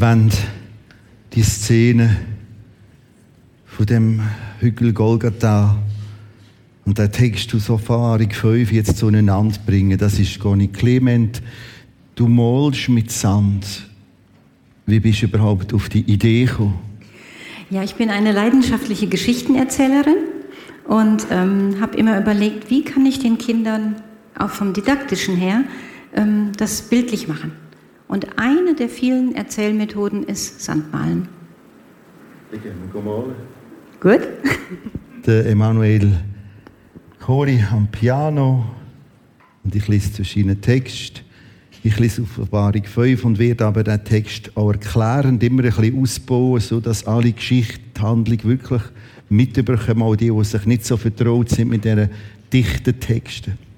Wollen die Szene von dem Hügel Golgatha und der Text aus Offenbarung 5 jetzt zueinander bringen. Das ist gar nicht Clement. Du malst mit Sand. Wie bist du überhaupt auf die Idee gekommen? Ja, ich bin eine leidenschaftliche Geschichtenerzählerin und ähm, habe immer überlegt, wie kann ich den Kindern auch vom didaktischen her ähm, das bildlich machen. Und eine der vielen Erzählmethoden ist Sandmalen. Ich gehe malen. Gut. Der Emanuel Cori am Piano und ich lese verschiedene Texte. Ich lese Offenbarung 5 und werde aber den Text auch erklärend immer ein bisschen ausbauen, sodass alle Geschichte, die Handlung wirklich mitbekommen, auch die, die sich nicht so vertraut sind mit diesen dichten Texten.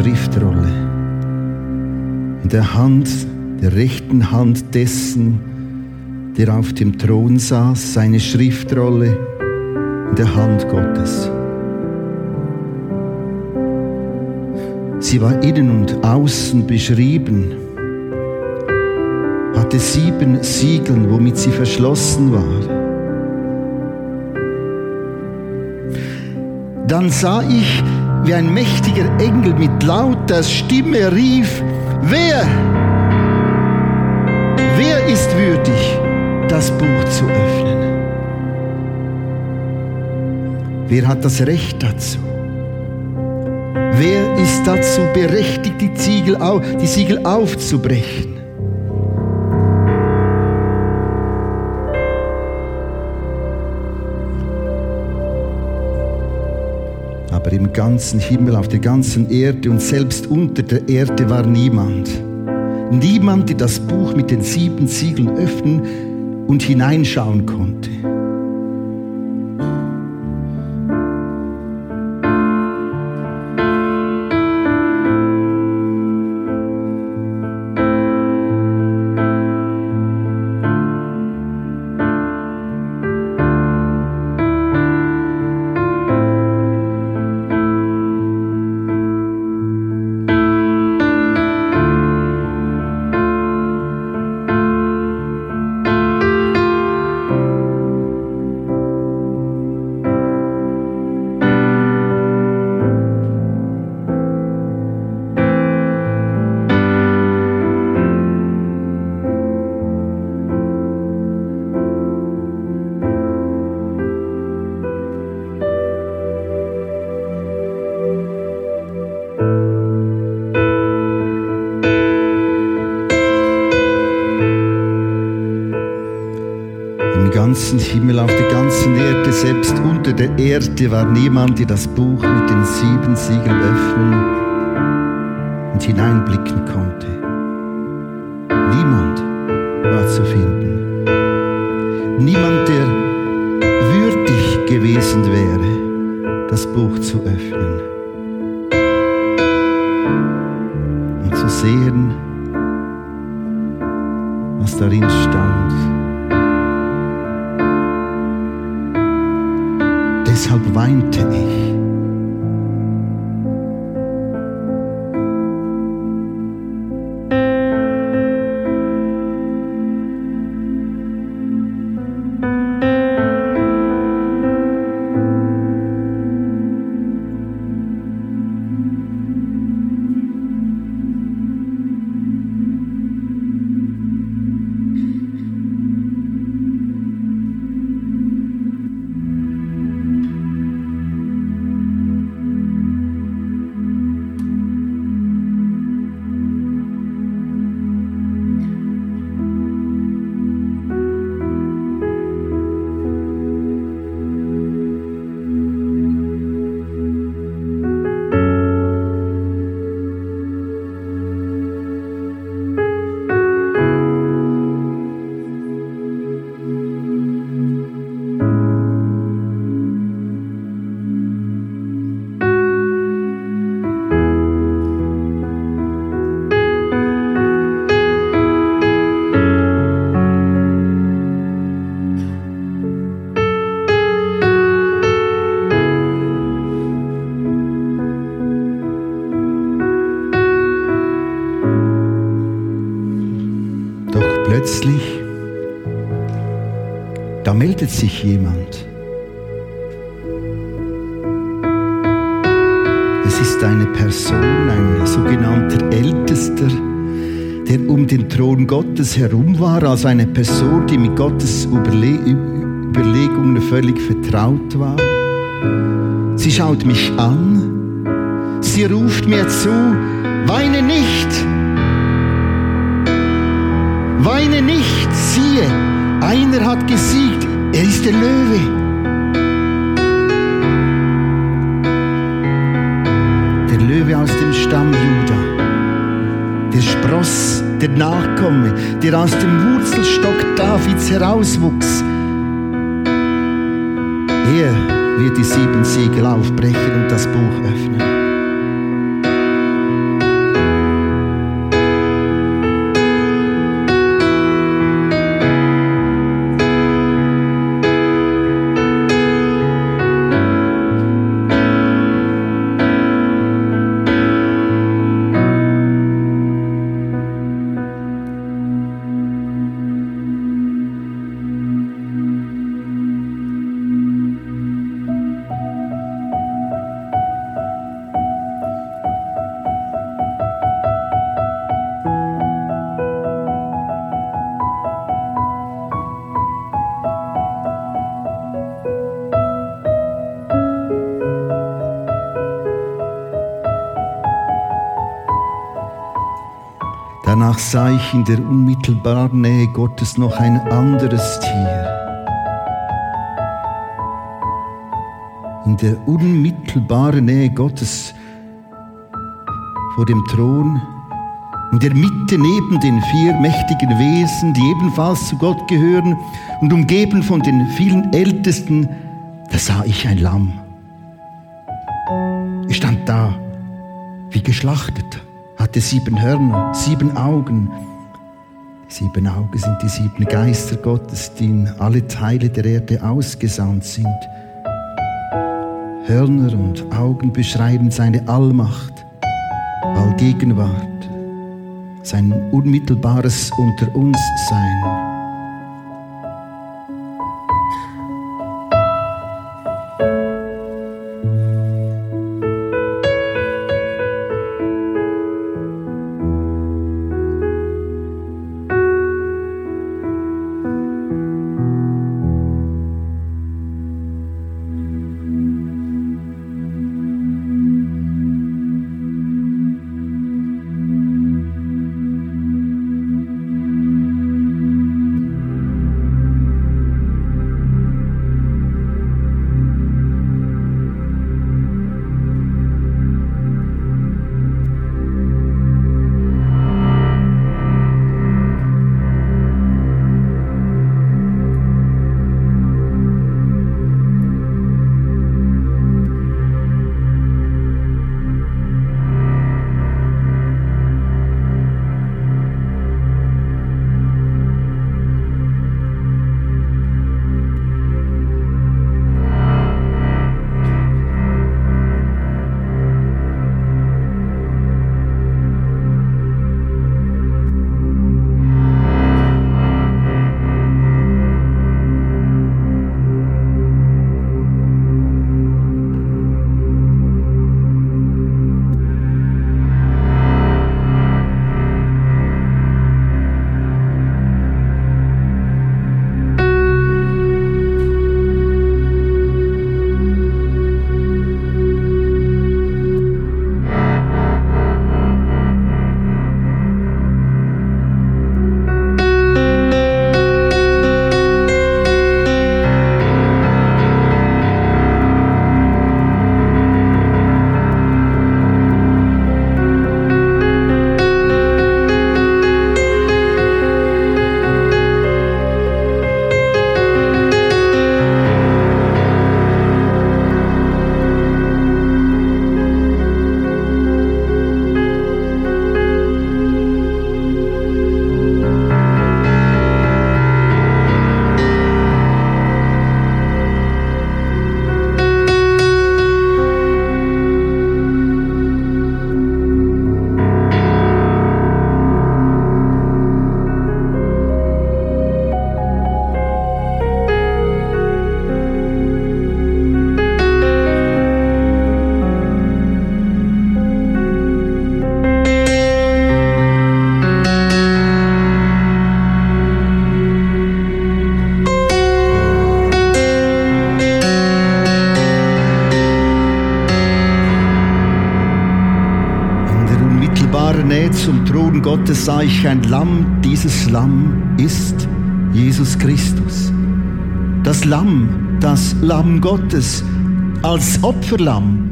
Schriftrolle. In der Hand, der rechten Hand dessen, der auf dem Thron saß, seine Schriftrolle in der Hand Gottes. Sie war innen und außen beschrieben, hatte sieben Siegeln, womit sie verschlossen war. Dann sah ich, wie ein mächtiger Engel mit lauter Stimme rief, wer, wer ist würdig, das Buch zu öffnen? Wer hat das Recht dazu? Wer ist dazu berechtigt, die, Siegel aufzubrechen? Ganzen Himmel, auf der ganzen Erde und selbst unter der Erde war niemand. Niemand, der das Buch mit den sieben Siegeln öffnen und hineinschauen konnte. Der Erde war niemand, der das Buch mit den sieben Siegeln öffnen und hineinblicken konnte. Plötzlich, da meldet sich jemand. Es ist eine Person, ein sogenannter Ältester, der um den Thron Gottes herum war, als eine Person, die mit Gottes Überle Überlegungen völlig vertraut war. Sie schaut mich an, sie ruft mir zu, weine nicht, weine nicht, siehe, einer hat gesiegt, er ist der Löwe. Der Löwe aus dem Stamm Juda, der Spross, der Nachkomme, der aus dem Wurzelstock Davids herauswuchs. Er wird die sieben Siegel aufbrechen und das Buch öffnen. Sah ich in der unmittelbaren Nähe Gottes noch ein anderes Tier. In der unmittelbaren Nähe Gottes vor dem Thron, in der Mitte neben den vier mächtigen Wesen, die ebenfalls zu Gott gehören und umgeben von den vielen Ältesten, da sah ich ein Lamm. Es stand da, wie geschlachtet hatte sieben Hörner, sieben Augen. Sieben Augen sind die sieben Geister Gottes, die in alle Teile der Erde ausgesandt sind. Hörner und Augen beschreiben seine Allmacht, Allgegenwart, sein unmittelbares Unter uns Sein. Gottes sah ich ein Lamm. Dieses Lamm ist Jesus Christus. Das Lamm, das Lamm Gottes als Opferlamm,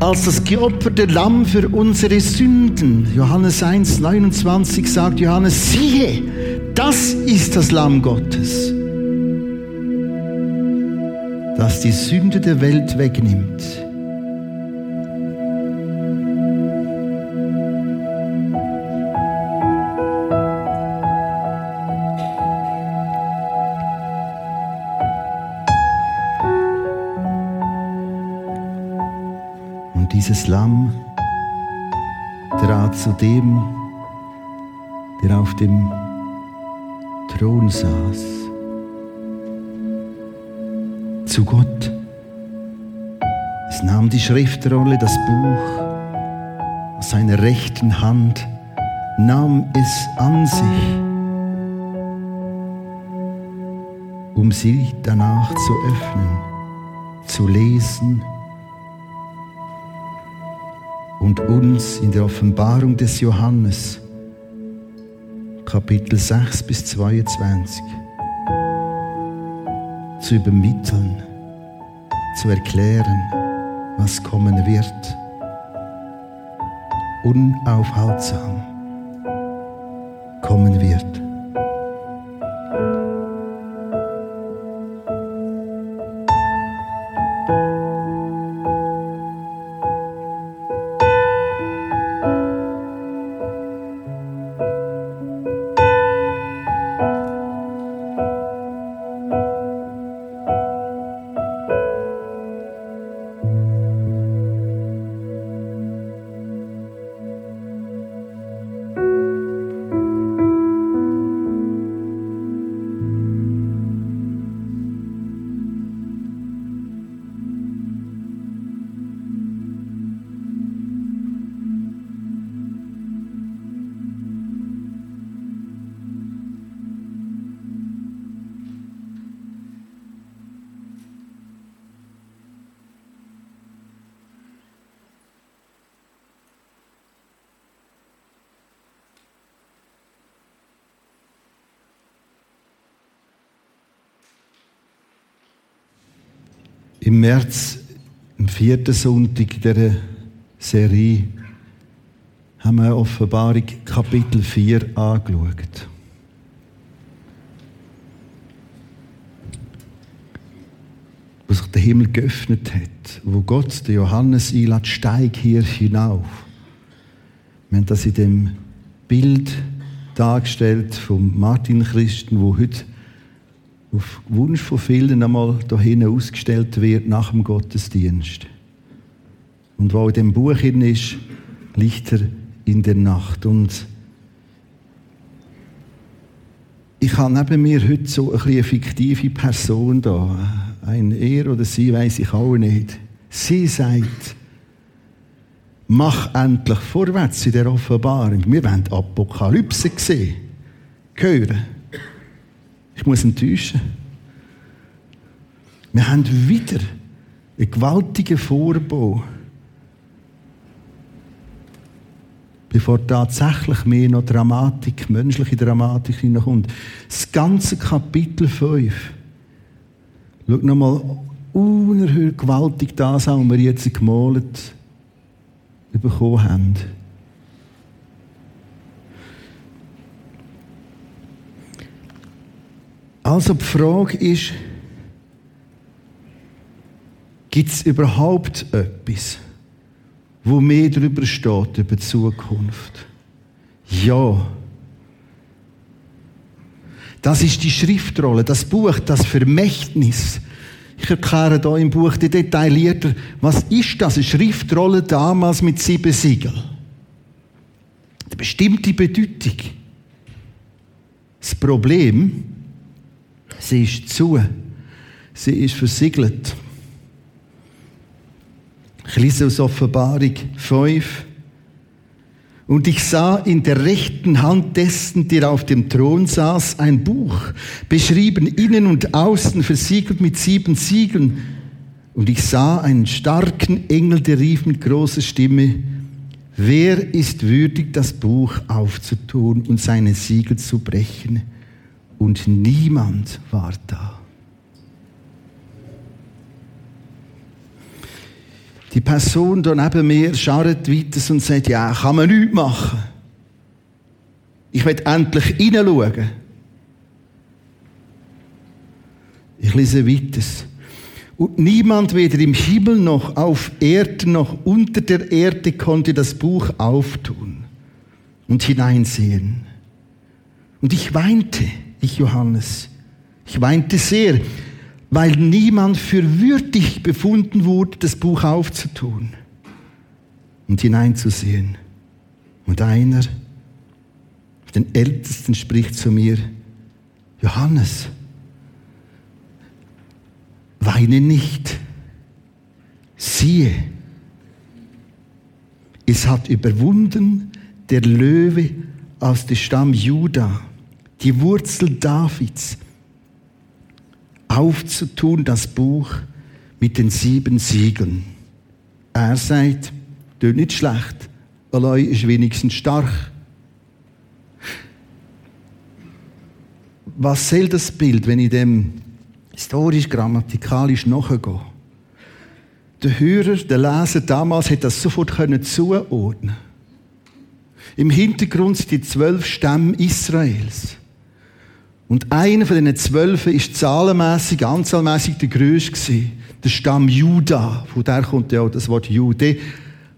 als das geopferte Lamm für unsere Sünden. Johannes 1, 29 sagt Johannes, siehe, das ist das Lamm Gottes, das die Sünde der Welt wegnimmt. Dieses Lamm trat zu dem, der auf dem Thron saß, zu Gott. Es nahm die Schriftrolle, das Buch aus seiner rechten Hand, nahm es an sich, um sie danach zu öffnen, zu lesen und uns in der Offenbarung des Johannes, Kapitel 6 bis 22, zu übermitteln, zu erklären, was kommen wird, unaufhaltsam Im März, am vierten Sonntag dieser Serie, haben wir Offenbarung Kapitel 4 angeschaut. Wo sich der Himmel geöffnet hat, wo Gott den Johannes einlädt, steig hier hinauf. Wir haben das in dem Bild dargestellt von Martin Christen, wo heute auf Wunsch von vielen einmal dahin ausgestellt wird nach dem Gottesdienst. Und wo in dem Buch hin ist, Lichter in der Nacht. Und ich habe neben mir heute so eine, eine fiktive Person da. Ein er oder sie weiß ich auch nicht. Sie sagt, mach endlich vorwärts in der Offenbarung. Wir wollen Apokalypse sehen, hören. Ich muss enttäuschen. Wir haben wieder einen gewaltigen Vorbau, bevor tatsächlich mehr noch Dramatik, menschliche Dramatik hineinkommt. Das ganze Kapitel 5 Schau nochmal unerhört gewaltig das an, was wir jetzt gemalt bekommen haben. Also die Frage ist, gibt es überhaupt etwas, wo mehr darüber steht, über die Zukunft? Ja. Das ist die Schriftrolle, das Buch, das Vermächtnis. Ich erkläre da im Buch detaillierter, was ist das? Eine Schriftrolle damals mit sieben Siegeln. Eine bestimmte Bedeutung. Das Problem, sie ist zu, sie ist versiegelt. Ich lese aus Offenbarung 5. Und ich sah in der rechten Hand dessen, der auf dem Thron saß, ein Buch, beschrieben innen und außen, versiegelt mit sieben Siegeln. Und ich sah einen starken Engel, der rief mit großer Stimme, wer ist würdig, das Buch aufzutun und seine Siegel zu brechen? Und niemand war da. Die Person da neben mir schaut weiter und sagt, ja, kann man nichts machen. Ich will endlich hineinschauen. Ich lese weiter. Und niemand weder im Himmel noch auf Erden noch unter der Erde konnte das Buch auftun und hineinsehen. Und ich weinte, ich Johannes, ich weinte sehr, weil niemand für würdig befunden wurde, das Buch aufzutun und hineinzusehen. Und einer, den Ältesten, spricht zu mir, Johannes, weine nicht. Siehe, es hat überwunden der Löwe aus dem Stamm Juda, die Wurzel Davids, aufzutun das Buch mit den sieben Siegeln. Er sagt, tut nicht schlecht, allein ist wenigstens stark. Was soll das Bild, wenn ich dem historisch, grammatikalisch nachgehe? Der Hörer, der Leser damals hat das sofort können zuordnen. Im Hintergrund sind die zwölf Stämme Israels. Und einer von diesen zwölf ist zahlenmässig, anzahlmässig der größte Der Stamm Juda. Von der kommt ja auch das Wort Jude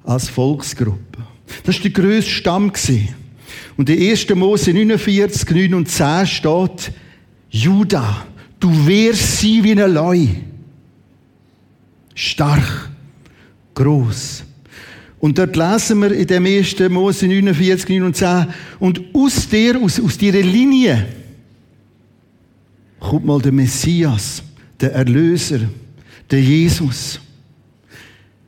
als Volksgruppe. Das war der grösste Stamm. Und in 1. Mose 49, 9 und 10 steht, Juda, du wirst sie wie ein Leu. Stark, groß. Und dort lesen wir in dem 1. Mose 49, 9 und 10, und aus der, aus, aus dieser Linie, kommt mal der Messias, der Erlöser, der Jesus.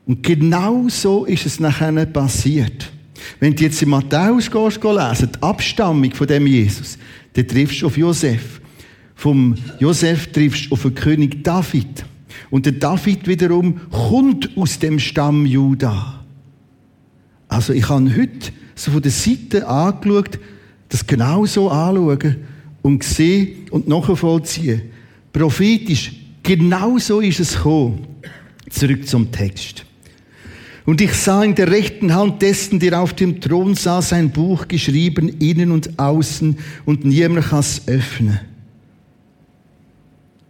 Und genau so ist es nachher passiert. Wenn du jetzt in Matthäus gehst, lesen, die Abstammung von dem Jesus, dann triffst du auf Josef. Vom Josef triffst du auf den König David. Und der David wiederum kommt aus dem Stamm Juda. Also ich habe heute so von der Seite angeschaut, das genau so anschauen und sehen und nachvollziehen. Prophetisch, genau so ist es gekommen. Zurück zum Text. Und ich sah in der rechten Hand dessen, der auf dem Thron saß, ein Buch geschrieben, innen und außen, und niemand kann es öffnen.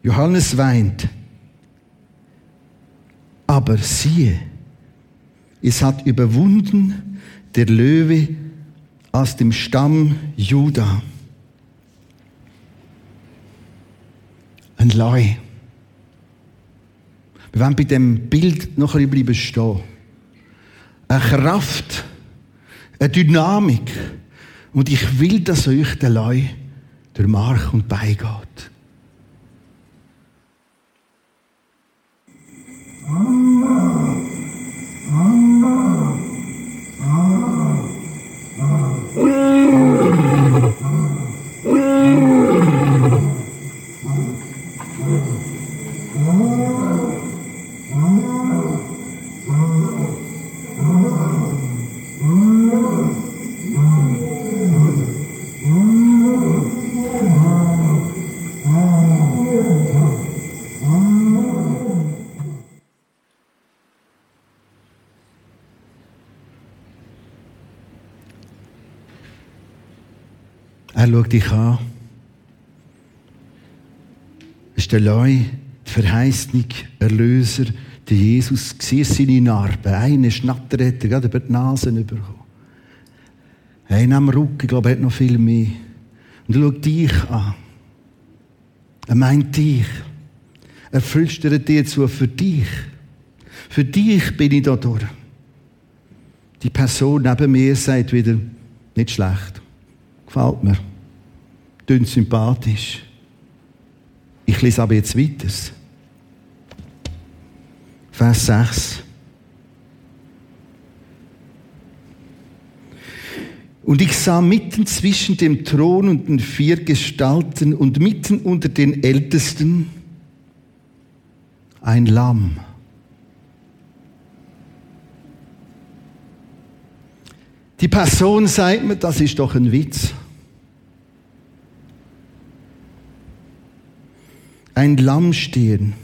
Johannes weint. Aber siehe, es hat überwunden der Löwe aus dem Stamm Juda. Ein Leu. Wir wollen bei dem Bild noch ein bisschen stehen. Eine Kraft, eine Dynamik. Und ich will, dass euch der Leu durch Mark und Bein geht. Er schaut dich an. Es ist der Leu, die Verheißung, Erlöser, der Jesus. Siehst seine Narben. Eine Schnatter hat er gerade über die Nase bekommen. Einer am Rücken, ich glaube, er hat noch viel mehr. Und er schaut dich an. Er meint dich. Er flüstert dir zu, für dich. Für dich bin ich da durch. Die Person neben mir sagt wieder, nicht schlecht. Gefällt mir. Tönt sympathisch. Ich lese aber jetzt weiter. Vers 6. Und ich sah mitten zwischen dem Thron und den vier Gestalten und mitten unter den Ältesten ein Lamm. Die Person sagt mir, das ist doch ein Witz. Ein Lamm stehen,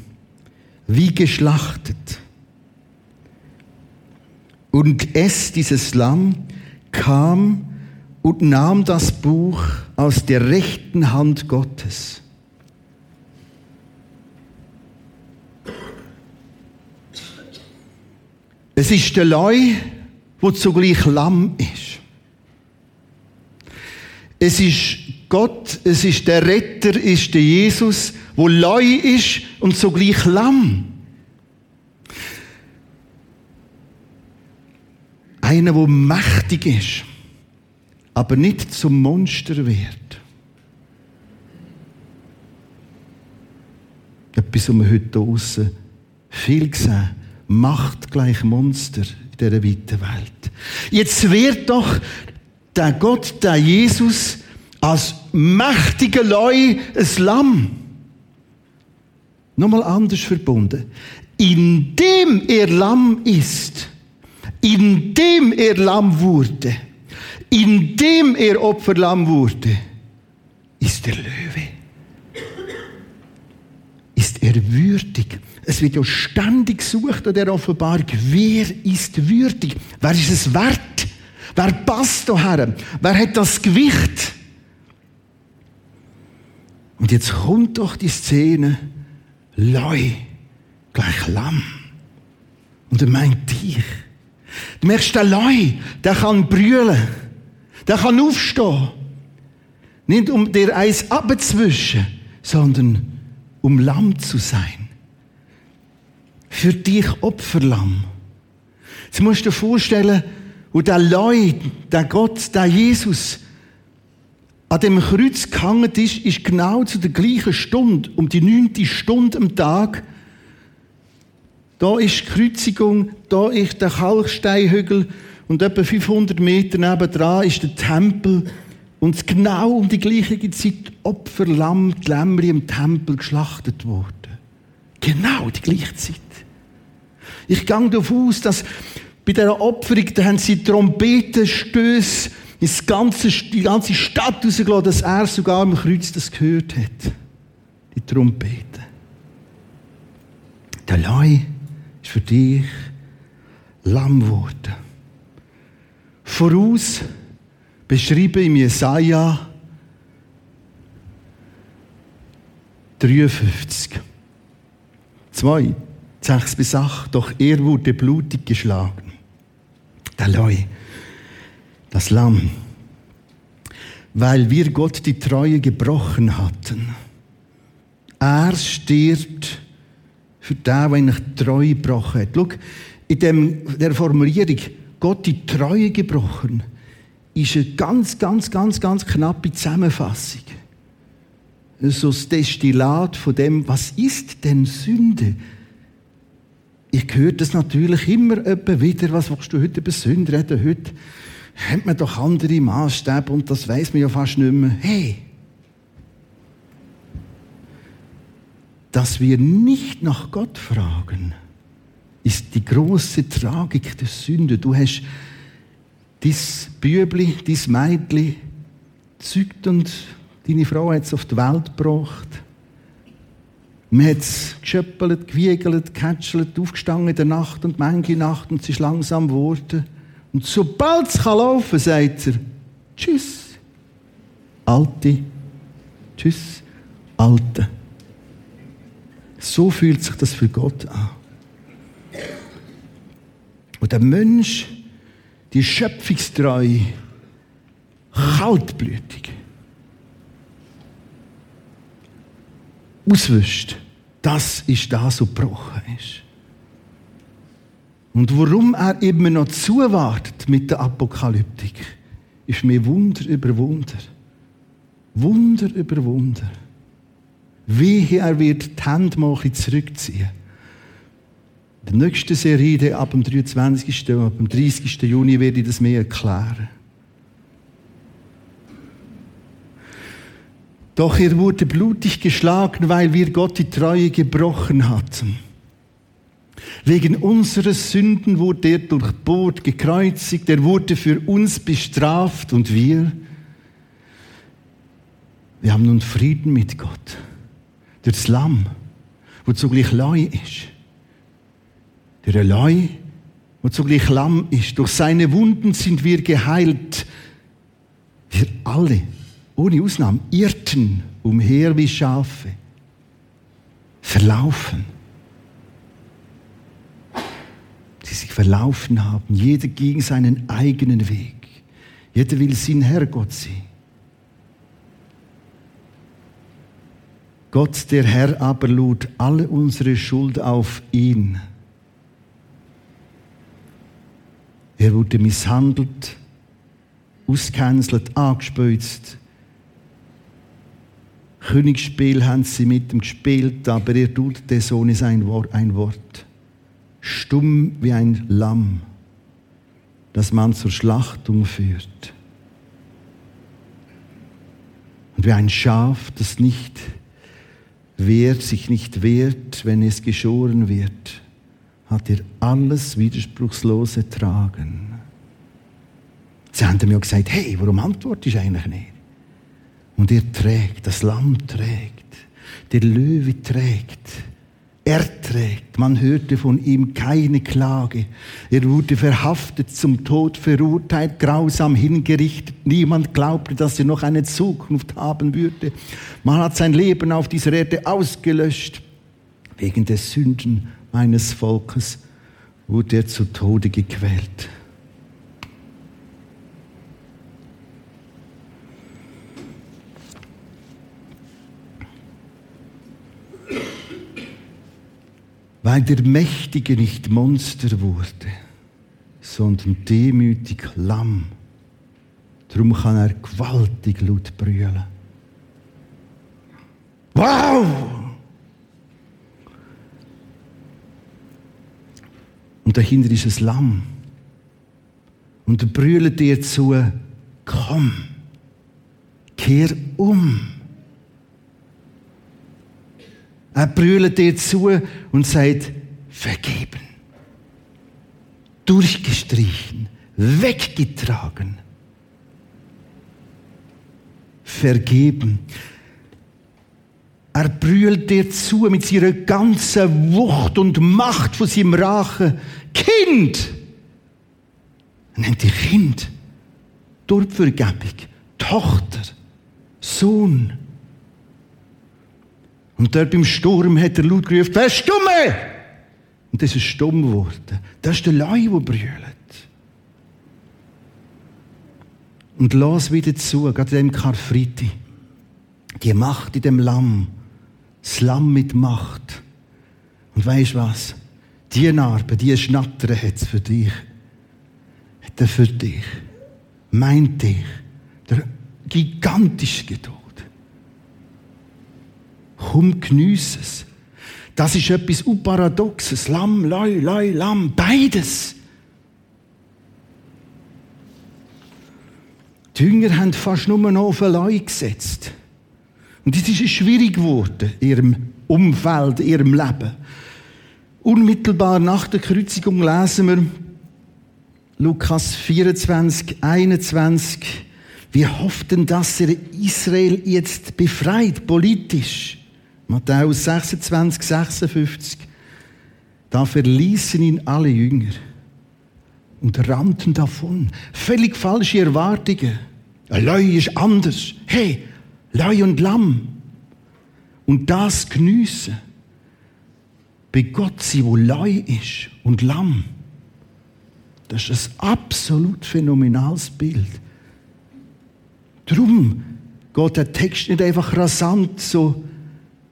wie geschlachtet. Und es, dieses Lamm, kam und nahm das Buch aus der rechten Hand Gottes. Es ist der Leu, wo zugleich Lamm ist. Es ist Gott, es ist der Retter, ist der Jesus, wo Leu ist und zugleich Lamm. Einer, wo mächtig ist aber nicht zum Monster wird. Etwas, was wir heute draussen viel sehen. Macht gleich Monster in dieser weiten Welt. Jetzt wird doch der Gott, der Jesus, als mächtiger Leu ein Lamm. Nochmal anders verbunden. Indem er Lamm ist, indem er Lamm wurde, indem er Opferlamm wurde, ist der Löwe. Ist er würdig? Es wird ja ständig gesucht an der Offenbarung. Wer ist würdig? Wer ist es wert? Wer passt daher? Wer hat das Gewicht? Und jetzt kommt doch die Szene, Leu, gleich Lamm. Und er meint dich. Du merkst, der Leu, der kann brüllen. Der kann aufstehen. Nicht um dir eins abzwischen, sondern um Lamm zu sein. Für dich Opferlamm. Jetzt musst du dir vorstellen, wo der Leut, der Gott, der Jesus, an dem Kreuz gehangen ist, ist genau zu der gleichen Stunde, um die neunte Stunde am Tag. Da ist die Kreuzigung, da ist der Kalksteinhügel, und etwa 500 Meter nebendran ist der Tempel. Und genau um die gleiche Zeit Opferlamm, die Lämmri im Tempel geschlachtet worden. Genau die gleiche Zeit. Ich gehe davon aus, dass bei dieser Opferung, da haben sie Trompetenstöße ins ganze, die ganze Stadt rausgelassen, dass er sogar am Kreuz das gehört hat. Die Trompete. Der Leu ist für dich Lamm geworden voraus beschrieben im Jesaja 53. 2, 6 bis 8. Doch er wurde blutig geschlagen. Der Leu, das Lamm, weil wir Gott die Treue gebrochen hatten. Er stirbt für den, der ihn treu gebrochen hat. Schau, in dem, der Formulierung, Gott die Treue gebrochen, ist eine ganz, ganz, ganz, ganz knappe Zusammenfassung. So das Destillat von dem, was ist denn Sünde? Ich höre das natürlich immer wieder, was willst du heute über Sünde reden? Heute hat man doch andere Maßstäbe und das weiß man ja fast nicht mehr. Hey! Dass wir nicht nach Gott fragen, ist die große Tragik der Sünde. Du hast dies Bübli, dies Mädli zeugt und deine Frau hat es auf die Welt gebracht. Man hat es geschöppelt, gewiegelt, gekätschelt, aufgestanden in der Nacht und manche Nacht und es ist langsam geworden. Und sobald es laufen kann, sagt er, Tschüss, Alte. Tschüss, Alte. So fühlt sich das für Gott an. Und der Mensch, die schöpfungstreu, kaltblütig, auswischt, das ist das, was gebrochen ist. Und warum er immer noch zuwartet mit der Apokalyptik, ist mir Wunder über Wunder. Wunder über Wunder. Wie er wird die Hände mal zurückziehen der nächsten Serie, ab dem 23. ab dem 30. Juni, werde ich das mehr erklären. Doch er wurde blutig geschlagen, weil wir Gott die Treue gebrochen hatten. Wegen unserer Sünden wurde er durchbohrt, gekreuzigt, er wurde für uns bestraft und wir, wir haben nun Frieden mit Gott. Durch das Lamm, wo zugleich Leu ist. Der Leu, wo zugleich Lamm ist. Durch seine Wunden sind wir geheilt. Wir alle, ohne Ausnahme, irrten umher wie Schafe, verlaufen. Die sich verlaufen haben. Jeder ging seinen eigenen Weg. Jeder will sein Herrgott sein. Gott, der Herr, aber lud alle unsere Schuld auf ihn. Er wurde misshandelt, ausgehänselt, angespeuzt. Königsspiel haben sie mit ihm gespielt, aber er tut der Sohn ist ein Wort. Stumm wie ein Lamm, das man zur Schlachtung führt. Und wie ein Schaf, das nicht wehrt, sich nicht wehrt, wenn es geschoren wird, hat er alles widerspruchslos ertragen. Sie haben mir gesagt, hey, warum antwortest du eigentlich nicht? Und er trägt, das Lamm trägt, der Löwe trägt, er trägt. Man hörte von ihm keine Klage. Er wurde verhaftet, zum Tod verurteilt, grausam hingerichtet. Niemand glaubte, dass er noch eine Zukunft haben würde. Man hat sein Leben auf dieser Erde ausgelöscht. Wegen der Sünden meines Volkes wurde er zu Tode gequält. Weil der Mächtige nicht Monster wurde, sondern demütig Lamm. Darum kann er gewaltig laut brüllen. Wow! Und dahinter ist ein Lamm. Und er brüllt dir zu, komm, kehr um. Er brüllt dir zu und sagt, vergeben. Durchgestrichen, weggetragen. Vergeben. Er brüllt dir zu mit seiner ganzen Wucht und Macht von seinem Rachen. Kind! Er nennt dich Kind. Durch Vergebung. Tochter. Sohn. Und dort beim Sturm hat er laut gerufen, wer ist stumme? Und das ist stumm geworden. Das ist der Leu, der brüllt. Und lass wieder zu, gerade in dem Karfreitag. Die Macht in dem Lamm. Das Lamm mit Macht. Und weißt was? Die Narbe, die Schnatter hat es für dich. Hat er für dich. Meint dich. Der gigantische Geduld. Komm, geniess es. Das ist etwas Unparadoxes. Lamm, Leu, Leu, Lamm, beides. Die Jünger haben fast nur noch auf Leu gesetzt. Und das ist schwierig geworden in ihrem Umfeld, in ihrem Leben. Unmittelbar nach der Kreuzigung lesen wir Lukas 24, 21. Wir hofften, dass er Israel jetzt befreit, politisch. Matthäus 26, 56. Da verließen ihn alle Jünger und rannten davon. Völlig falsche Erwartungen. Ein Leu ist anders. Hey, Leu und Lamm. Und das geniessen. Bei Gott sie, wo Leu ist und Lamm. Das ist ein absolut phänomenales Bild. Drum geht der Text nicht einfach rasant so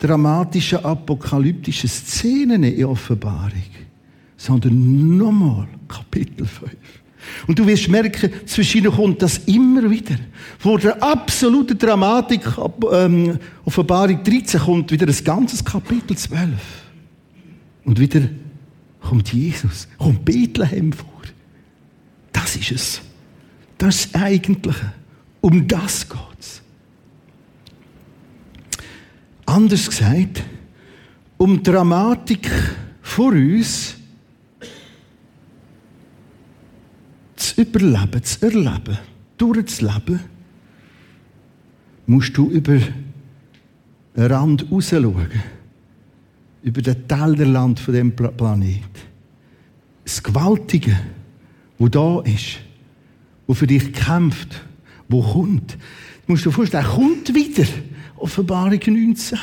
dramatische apokalyptische Szenen in Offenbarung, sondern nochmal Kapitel 5. Und du wirst merken, zwischen kommt das immer wieder. Vor der absoluten Dramatik ähm, Offenbarung 13 kommt wieder ein ganzes Kapitel 12. Und wieder kommt Jesus, kommt Bethlehem vor. Das ist es. Das das Eigentliche. Um das geht's. Anders gesagt, um die Dramatik vor uns zu überleben, zu erleben, durchzuleben, musst du über den Rand rausschauen, über den Tellerland von dem Planet. Das Gewaltige, wo da ist, wo für dich kämpft, wo kommt. Du musst dir vorstellen, er kommt wieder. Offenbarung 19.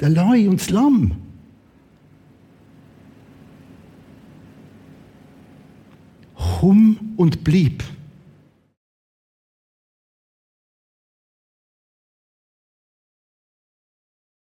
Der Leu und das Lamm. Komm und bleib.